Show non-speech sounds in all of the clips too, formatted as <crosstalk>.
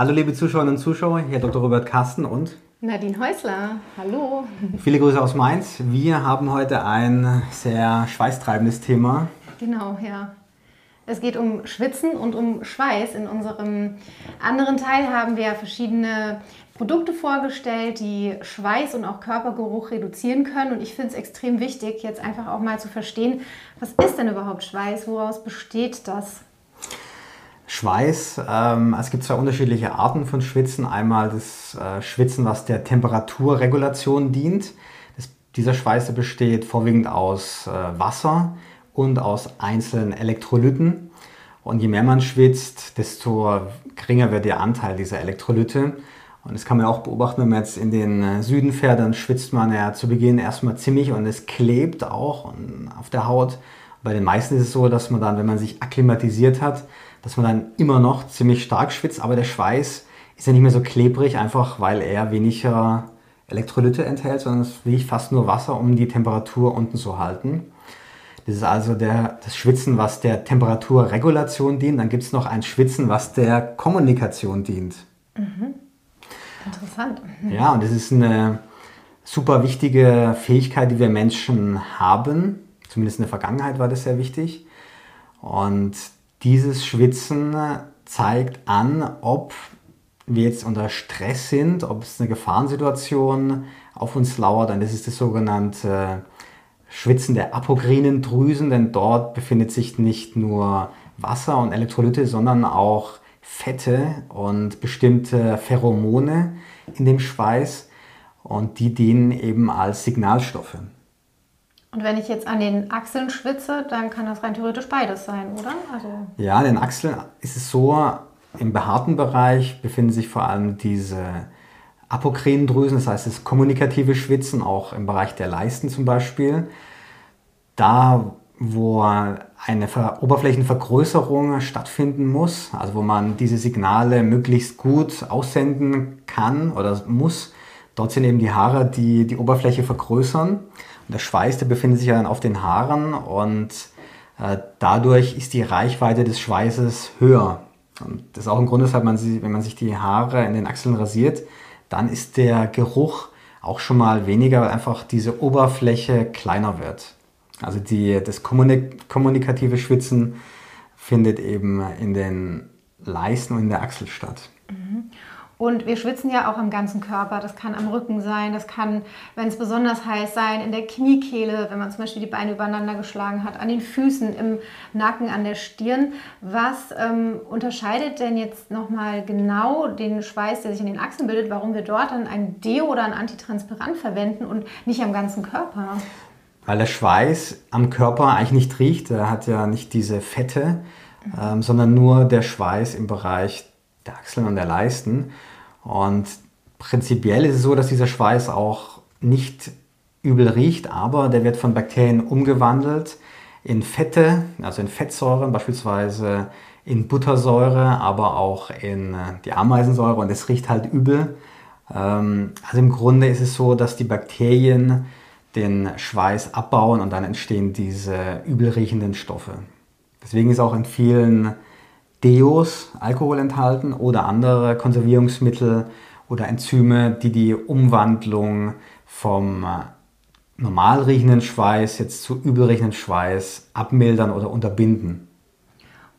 Hallo liebe Zuschauerinnen und Zuschauer, hier Dr. Robert Kasten und Nadine Häusler. Hallo. Viele Grüße aus Mainz. Wir haben heute ein sehr schweißtreibendes Thema. Genau, ja. Es geht um Schwitzen und um Schweiß. In unserem anderen Teil haben wir verschiedene Produkte vorgestellt, die Schweiß und auch Körpergeruch reduzieren können. Und ich finde es extrem wichtig, jetzt einfach auch mal zu verstehen, was ist denn überhaupt Schweiß? Woraus besteht das? Schweiß, ähm, es gibt zwei unterschiedliche Arten von Schwitzen. Einmal das äh, Schwitzen, was der Temperaturregulation dient. Das, dieser Schweiß besteht vorwiegend aus äh, Wasser und aus einzelnen Elektrolyten. Und je mehr man schwitzt, desto geringer wird der Anteil dieser Elektrolyte. Und das kann man auch beobachten, wenn man jetzt in den äh, Süden fährt, dann schwitzt man ja zu Beginn erstmal ziemlich und es klebt auch auf der Haut. Bei den meisten ist es so, dass man dann, wenn man sich akklimatisiert hat, dass man dann immer noch ziemlich stark schwitzt, aber der Schweiß ist ja nicht mehr so klebrig, einfach weil er weniger Elektrolyte enthält, sondern es ist fast nur Wasser, um die Temperatur unten zu halten. Das ist also der, das Schwitzen, was der Temperaturregulation dient. Dann gibt es noch ein Schwitzen, was der Kommunikation dient. Mhm. Interessant. Mhm. Ja, und das ist eine super wichtige Fähigkeit, die wir Menschen haben. Zumindest in der Vergangenheit war das sehr wichtig. Und dieses Schwitzen zeigt an, ob wir jetzt unter Stress sind, ob es eine Gefahrensituation auf uns lauert. Und das ist das sogenannte Schwitzen der apokrinen Drüsen, denn dort befindet sich nicht nur Wasser und Elektrolyte, sondern auch Fette und bestimmte Pheromone in dem Schweiß. Und die dienen eben als Signalstoffe. Und wenn ich jetzt an den Achseln schwitze, dann kann das rein theoretisch beides sein, oder? Also ja, an den Achseln ist es so, im behaarten Bereich befinden sich vor allem diese Apokrindrüsen, das heißt das kommunikative Schwitzen, auch im Bereich der Leisten zum Beispiel. Da, wo eine Ver Oberflächenvergrößerung stattfinden muss, also wo man diese Signale möglichst gut aussenden kann oder muss, dort sind eben die Haare, die die Oberfläche vergrößern. Der Schweiß, der befindet sich ja dann auf den Haaren und äh, dadurch ist die Reichweite des Schweißes höher. Und das ist auch ein Grund, weshalb man sie, wenn man sich die Haare in den Achseln rasiert, dann ist der Geruch auch schon mal weniger, weil einfach diese Oberfläche kleiner wird. Also die, das kommunik kommunikative Schwitzen findet eben in den Leisten und in der Achsel statt. Mhm. Und wir schwitzen ja auch am ganzen Körper. Das kann am Rücken sein, das kann, wenn es besonders heiß sein, in der Kniekehle, wenn man zum Beispiel die Beine übereinander geschlagen hat, an den Füßen, im Nacken, an der Stirn. Was ähm, unterscheidet denn jetzt nochmal genau den Schweiß, der sich in den Achseln bildet, warum wir dort dann ein Deo oder ein Antitranspirant verwenden und nicht am ganzen Körper? Weil der Schweiß am Körper eigentlich nicht riecht. Er hat ja nicht diese Fette, ähm, sondern nur der Schweiß im Bereich der Achseln und der Leisten. Und prinzipiell ist es so, dass dieser Schweiß auch nicht übel riecht, aber der wird von Bakterien umgewandelt in Fette, also in Fettsäuren, beispielsweise in Buttersäure, aber auch in äh, die Ameisensäure und es riecht halt übel. Ähm, also im Grunde ist es so, dass die Bakterien den Schweiß abbauen und dann entstehen diese übel riechenden Stoffe. Deswegen ist auch in vielen Deos Alkohol enthalten oder andere Konservierungsmittel oder Enzyme, die die Umwandlung vom äh, normal riechenden Schweiß jetzt zu übel riechenden Schweiß abmildern oder unterbinden.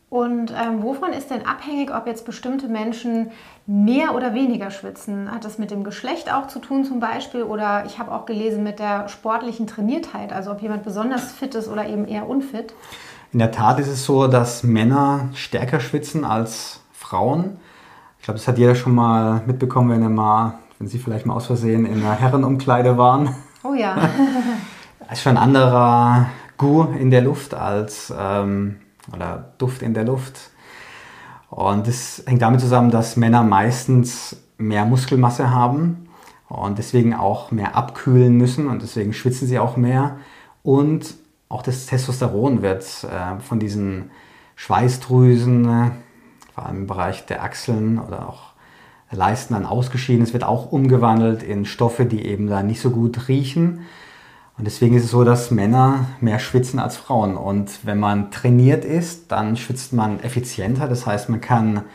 Und ähm, wovon ist denn abhängig, ob jetzt bestimmte Menschen mehr oder weniger schwitzen? Hat das mit dem Geschlecht auch zu tun zum Beispiel? Oder ich habe auch gelesen mit der sportlichen Trainiertheit, also ob jemand besonders fit ist oder eben eher unfit? In der Tat ist es so, dass Männer stärker schwitzen als Frauen. Ich glaube, das hat jeder schon mal mitbekommen, wenn er mal, wenn sie vielleicht mal aus Versehen in einer Herrenumkleide waren. Oh ja. es <laughs> ist schon ein anderer Gu in der Luft als ähm, oder Duft in der Luft. Und das hängt damit zusammen, dass Männer meistens mehr Muskelmasse haben und deswegen auch mehr abkühlen müssen und deswegen schwitzen sie auch mehr. Und auch das Testosteron wird äh, von diesen Schweißdrüsen, äh, vor allem im Bereich der Achseln oder auch Leisten dann ausgeschieden. Es wird auch umgewandelt in Stoffe, die eben da nicht so gut riechen. Und deswegen ist es so, dass Männer mehr schwitzen als Frauen. Und wenn man trainiert ist, dann schwitzt man effizienter. Das heißt, man kann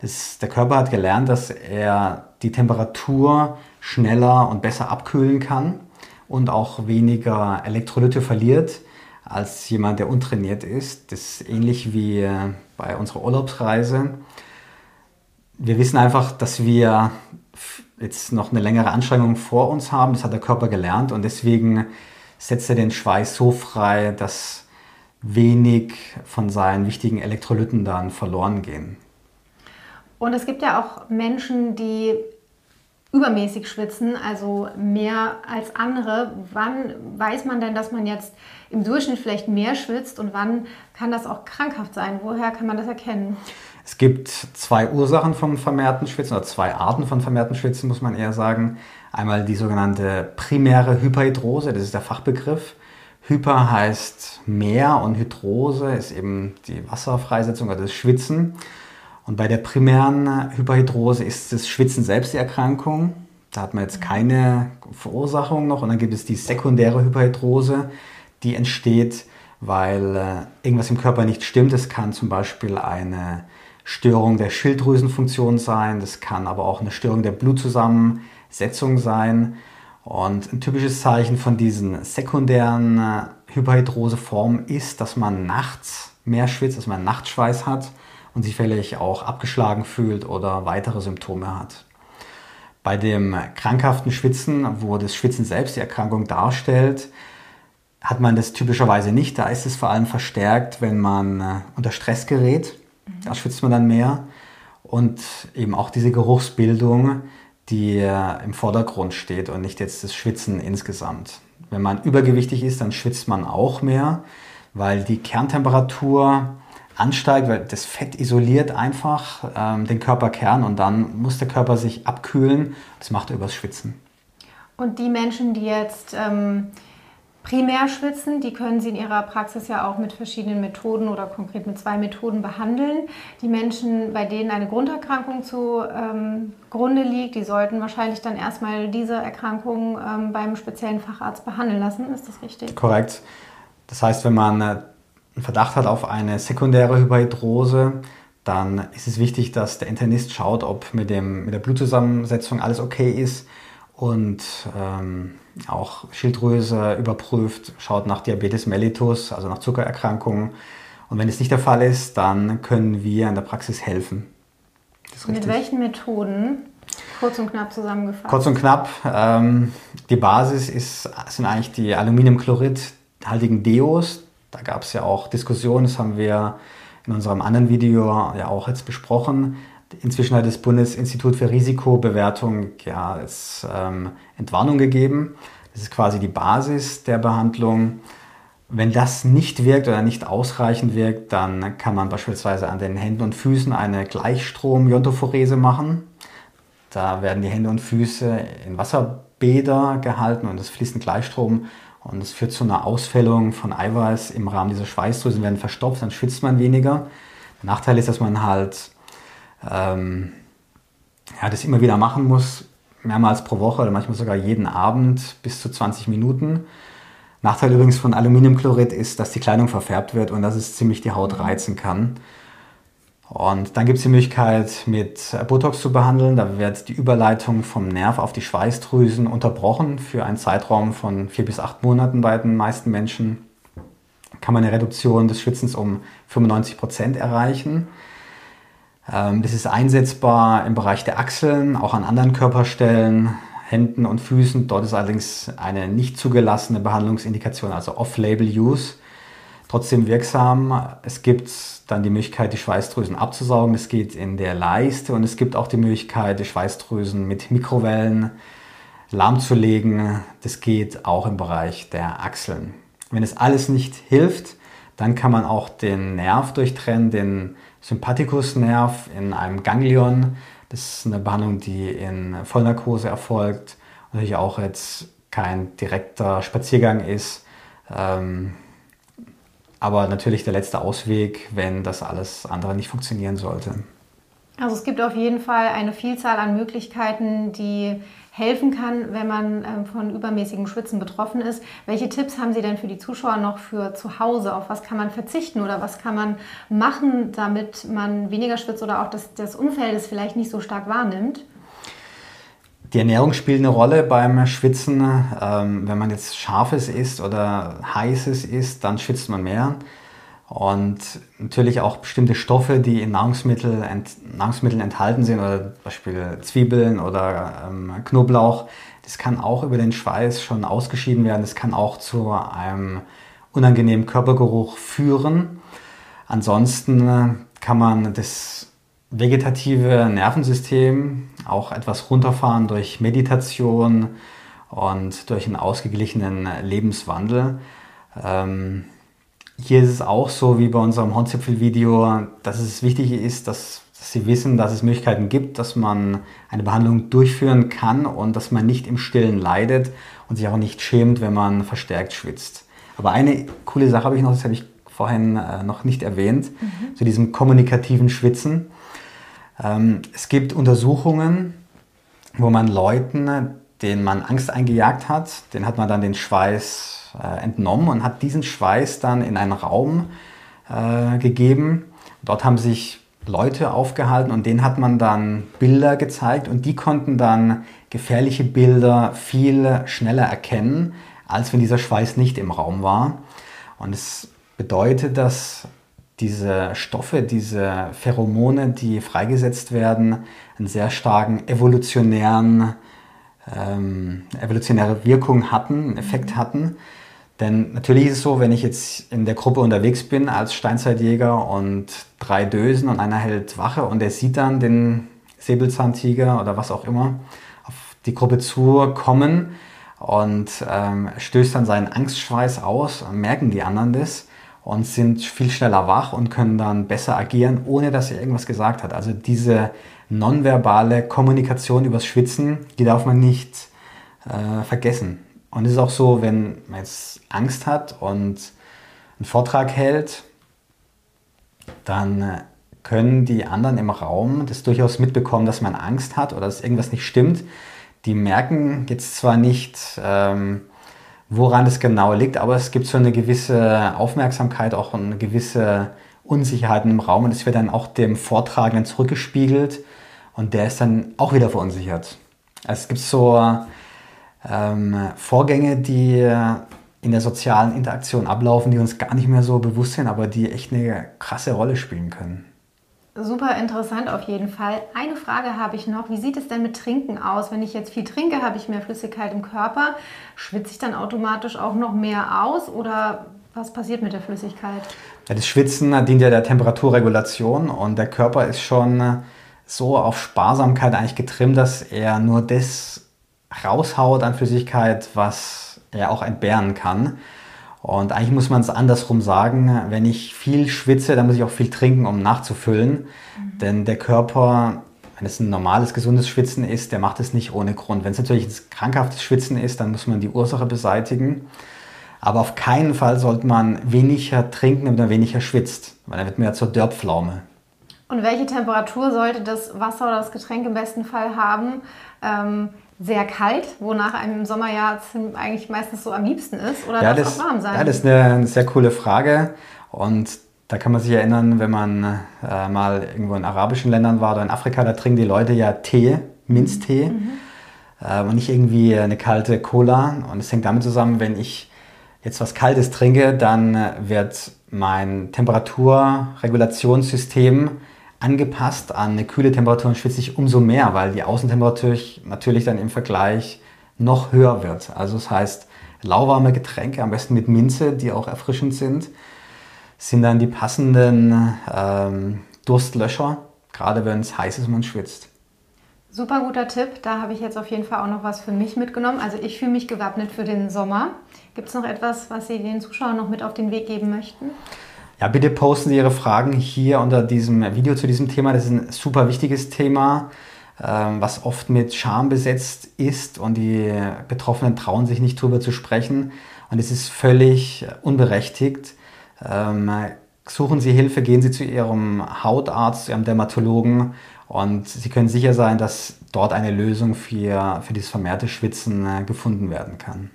Das, der Körper hat gelernt, dass er die Temperatur schneller und besser abkühlen kann und auch weniger Elektrolyte verliert als jemand, der untrainiert ist. Das ist ähnlich wie äh, bei unserer Urlaubsreise. Wir wissen einfach, dass wir jetzt noch eine längere Anstrengung vor uns haben. Das hat der Körper gelernt und deswegen setzt er den Schweiß so frei, dass wenig von seinen wichtigen Elektrolyten dann verloren gehen. Und es gibt ja auch Menschen, die übermäßig schwitzen, also mehr als andere. Wann weiß man denn, dass man jetzt im Durchschnitt vielleicht mehr schwitzt und wann kann das auch krankhaft sein? Woher kann man das erkennen? Es gibt zwei Ursachen vom vermehrten Schwitzen oder zwei Arten von vermehrten Schwitzen, muss man eher sagen. Einmal die sogenannte primäre Hyperhidrose, das ist der Fachbegriff. Hyper heißt mehr und Hydrose ist eben die Wasserfreisetzung oder das Schwitzen. Und bei der primären Hyperhidrose ist das Schwitzen selbst die Erkrankung. Da hat man jetzt keine Verursachung noch. Und dann gibt es die sekundäre Hyperhidrose, die entsteht, weil äh, irgendwas im Körper nicht stimmt. Es kann zum Beispiel eine Störung der Schilddrüsenfunktion sein, das kann aber auch eine Störung der Blutzusammensetzung sein. Und ein typisches Zeichen von diesen sekundären äh, Hyperhidroseformen ist, dass man nachts mehr schwitzt, dass man Nachtschweiß hat und sich vielleicht auch abgeschlagen fühlt oder weitere Symptome hat. Bei dem krankhaften Schwitzen, wo das Schwitzen selbst die Erkrankung darstellt, hat man das typischerweise nicht. Da ist es vor allem verstärkt, wenn man äh, unter Stress gerät. Da schwitzt man dann mehr. Und eben auch diese Geruchsbildung, die äh, im Vordergrund steht und nicht jetzt das Schwitzen insgesamt. Wenn man übergewichtig ist, dann schwitzt man auch mehr, weil die Kerntemperatur ansteigt, weil das Fett isoliert einfach ähm, den Körperkern und dann muss der Körper sich abkühlen. Das macht er übers Schwitzen. Und die Menschen, die jetzt ähm, primär schwitzen, die können Sie in Ihrer Praxis ja auch mit verschiedenen Methoden oder konkret mit zwei Methoden behandeln. Die Menschen, bei denen eine Grunderkrankung zugrunde ähm, liegt, die sollten wahrscheinlich dann erstmal diese Erkrankung ähm, beim speziellen Facharzt behandeln lassen. Ist das richtig? Korrekt. Das heißt, wenn man äh, einen Verdacht hat auf eine sekundäre Hyperhidrose, dann ist es wichtig, dass der Internist schaut, ob mit, dem, mit der Blutzusammensetzung alles okay ist und ähm, auch Schilddrüse überprüft, schaut nach Diabetes mellitus, also nach Zuckererkrankungen. Und wenn es nicht der Fall ist, dann können wir in der Praxis helfen. Mit welchen Methoden? Kurz und knapp zusammengefasst. Kurz und knapp. Ähm, die Basis ist, sind eigentlich die Aluminiumchlorid-haltigen Deos. Da gab es ja auch Diskussionen, das haben wir in unserem anderen Video ja auch jetzt besprochen. Inzwischen hat das Bundesinstitut für Risikobewertung ja jetzt, ähm, Entwarnung gegeben. Das ist quasi die Basis der Behandlung. Wenn das nicht wirkt oder nicht ausreichend wirkt, dann kann man beispielsweise an den Händen und Füßen eine Gleichstrom-Iontophorese machen. Da werden die Hände und Füße in Wasserbäder gehalten und es fließt ein Gleichstrom und es führt zu einer Ausfällung von Eiweiß im Rahmen dieser Schweißdrüsen, werden verstopft, dann schwitzt man weniger. Der Nachteil ist, dass man halt ähm, ja, das immer wieder machen muss, mehrmals pro Woche oder manchmal sogar jeden Abend bis zu 20 Minuten. Nachteil übrigens von Aluminiumchlorid ist, dass die Kleidung verfärbt wird und dass es ziemlich die Haut reizen kann. Und dann gibt es die Möglichkeit, mit Botox zu behandeln. Da wird die Überleitung vom Nerv auf die Schweißdrüsen unterbrochen für einen Zeitraum von vier bis acht Monaten bei den meisten Menschen. Kann man eine Reduktion des Schwitzens um 95 Prozent erreichen. Ähm, das ist einsetzbar im Bereich der Achseln, auch an anderen Körperstellen, Händen und Füßen. Dort ist allerdings eine nicht zugelassene Behandlungsindikation, also Off-Label-Use trotzdem wirksam. Es gibt dann die Möglichkeit, die Schweißdrüsen abzusaugen. Das geht in der Leiste und es gibt auch die Möglichkeit, die Schweißdrüsen mit Mikrowellen lahmzulegen. Das geht auch im Bereich der Achseln. Wenn es alles nicht hilft, dann kann man auch den Nerv durchtrennen, den Sympathikusnerv in einem Ganglion. Das ist eine Behandlung, die in Vollnarkose erfolgt und natürlich auch jetzt kein direkter Spaziergang ist. Ähm, aber natürlich der letzte Ausweg, wenn das alles andere nicht funktionieren sollte. Also es gibt auf jeden Fall eine Vielzahl an Möglichkeiten, die helfen kann, wenn man ähm, von übermäßigem Schwitzen betroffen ist. Welche Tipps haben Sie denn für die Zuschauer noch für zu Hause? Auf was kann man verzichten oder was kann man machen, damit man weniger schwitzt oder auch das, das Umfeld es vielleicht nicht so stark wahrnimmt? Die Ernährung spielt eine Rolle beim Schwitzen. Ähm, wenn man jetzt scharfes isst oder heißes isst, dann schwitzt man mehr. Und natürlich auch bestimmte Stoffe, die in Nahrungsmittel, ent, Nahrungsmitteln enthalten sind, oder zum Beispiel Zwiebeln oder ähm, Knoblauch, das kann auch über den Schweiß schon ausgeschieden werden. Das kann auch zu einem unangenehmen Körpergeruch führen. Ansonsten äh, kann man das vegetative Nervensystem auch etwas runterfahren durch Meditation und durch einen ausgeglichenen Lebenswandel. Ähm, hier ist es auch so wie bei unserem Hornzipfel-Video, dass es wichtig ist, dass, dass Sie wissen, dass es Möglichkeiten gibt, dass man eine Behandlung durchführen kann und dass man nicht im Stillen leidet und sich auch nicht schämt, wenn man verstärkt schwitzt. Aber eine coole Sache habe ich noch, das habe ich vorhin äh, noch nicht erwähnt, mhm. zu diesem kommunikativen Schwitzen. Ähm, es gibt Untersuchungen, wo man Leuten, denen man Angst eingejagt hat, den hat man dann den Schweiß äh, entnommen und hat diesen Schweiß dann in einen Raum äh, gegeben. Dort haben sich Leute aufgehalten und denen hat man dann Bilder gezeigt und die konnten dann gefährliche Bilder viel schneller erkennen, als wenn dieser Schweiß nicht im Raum war. Und es bedeutet, dass diese Stoffe, diese Pheromone, die freigesetzt werden, einen sehr starken evolutionären, ähm, evolutionäre Wirkung hatten, einen Effekt hatten. Denn natürlich ist es so, wenn ich jetzt in der Gruppe unterwegs bin als Steinzeitjäger und drei Dösen und einer hält Wache und der sieht dann den Säbelzahntiger oder was auch immer auf die Gruppe zukommen und ähm, stößt dann seinen Angstschweiß aus, merken die anderen das und sind viel schneller wach und können dann besser agieren, ohne dass er irgendwas gesagt hat. Also diese nonverbale Kommunikation übers Schwitzen, die darf man nicht äh, vergessen. Und es ist auch so, wenn man jetzt Angst hat und einen Vortrag hält, dann äh, können die anderen im Raum das durchaus mitbekommen, dass man Angst hat oder dass irgendwas nicht stimmt. Die merken jetzt zwar nicht, ähm, woran es genau liegt, aber es gibt so eine gewisse Aufmerksamkeit, auch eine gewisse Unsicherheit im Raum und es wird dann auch dem Vortragenden zurückgespiegelt und der ist dann auch wieder verunsichert. Also es gibt so ähm, Vorgänge, die in der sozialen Interaktion ablaufen, die uns gar nicht mehr so bewusst sind, aber die echt eine krasse Rolle spielen können. Super interessant auf jeden Fall. Eine Frage habe ich noch. Wie sieht es denn mit Trinken aus? Wenn ich jetzt viel trinke, habe ich mehr Flüssigkeit im Körper. Schwitze ich dann automatisch auch noch mehr aus oder was passiert mit der Flüssigkeit? Das Schwitzen dient ja der Temperaturregulation und der Körper ist schon so auf Sparsamkeit eigentlich getrimmt, dass er nur das raushaut an Flüssigkeit, was er auch entbehren kann. Und eigentlich muss man es andersrum sagen, wenn ich viel schwitze, dann muss ich auch viel trinken, um nachzufüllen. Mhm. Denn der Körper, wenn es ein normales, gesundes Schwitzen ist, der macht es nicht ohne Grund. Wenn es natürlich ein krankhaftes Schwitzen ist, dann muss man die Ursache beseitigen. Aber auf keinen Fall sollte man weniger trinken, damit man weniger schwitzt, weil dann wird man ja zur Dörrpflaume. Und welche Temperatur sollte das Wasser oder das Getränk im besten Fall haben? Ähm, sehr kalt, wonach einem im Sommer ja eigentlich meistens so am liebsten ist? Oder ja, das, auch warm sein? Ja, das ist eine, eine, sehr coole Frage. Und da kann man sich erinnern, wenn man äh, mal irgendwo in arabischen Ländern war oder in Afrika, da trinken die Leute ja Tee, Minztee. Mhm. Äh, und nicht irgendwie eine kalte Cola. Und es hängt damit zusammen, wenn ich jetzt was Kaltes trinke, dann wird mein Temperaturregulationssystem angepasst an eine kühle Temperatur und schwitze ich umso mehr, weil die Außentemperatur natürlich dann im Vergleich noch höher wird. Also das heißt, lauwarme Getränke, am besten mit Minze, die auch erfrischend sind, sind dann die passenden ähm, Durstlöscher, gerade wenn es heiß ist und man schwitzt. Super guter Tipp, da habe ich jetzt auf jeden Fall auch noch was für mich mitgenommen. Also ich fühle mich gewappnet für den Sommer. Gibt es noch etwas, was Sie den Zuschauern noch mit auf den Weg geben möchten? Ja, bitte posten Sie Ihre Fragen hier unter diesem Video zu diesem Thema. Das ist ein super wichtiges Thema, ähm, was oft mit Scham besetzt ist und die Betroffenen trauen sich nicht drüber zu sprechen. Und es ist völlig unberechtigt. Ähm, suchen Sie Hilfe, gehen Sie zu Ihrem Hautarzt, zu Ihrem Dermatologen und Sie können sicher sein, dass dort eine Lösung für, für dieses vermehrte Schwitzen äh, gefunden werden kann.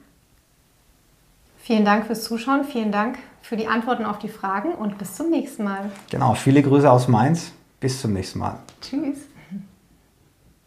Vielen Dank fürs Zuschauen, vielen Dank für die Antworten auf die Fragen und bis zum nächsten Mal. Genau, viele Grüße aus Mainz. Bis zum nächsten Mal. Tschüss.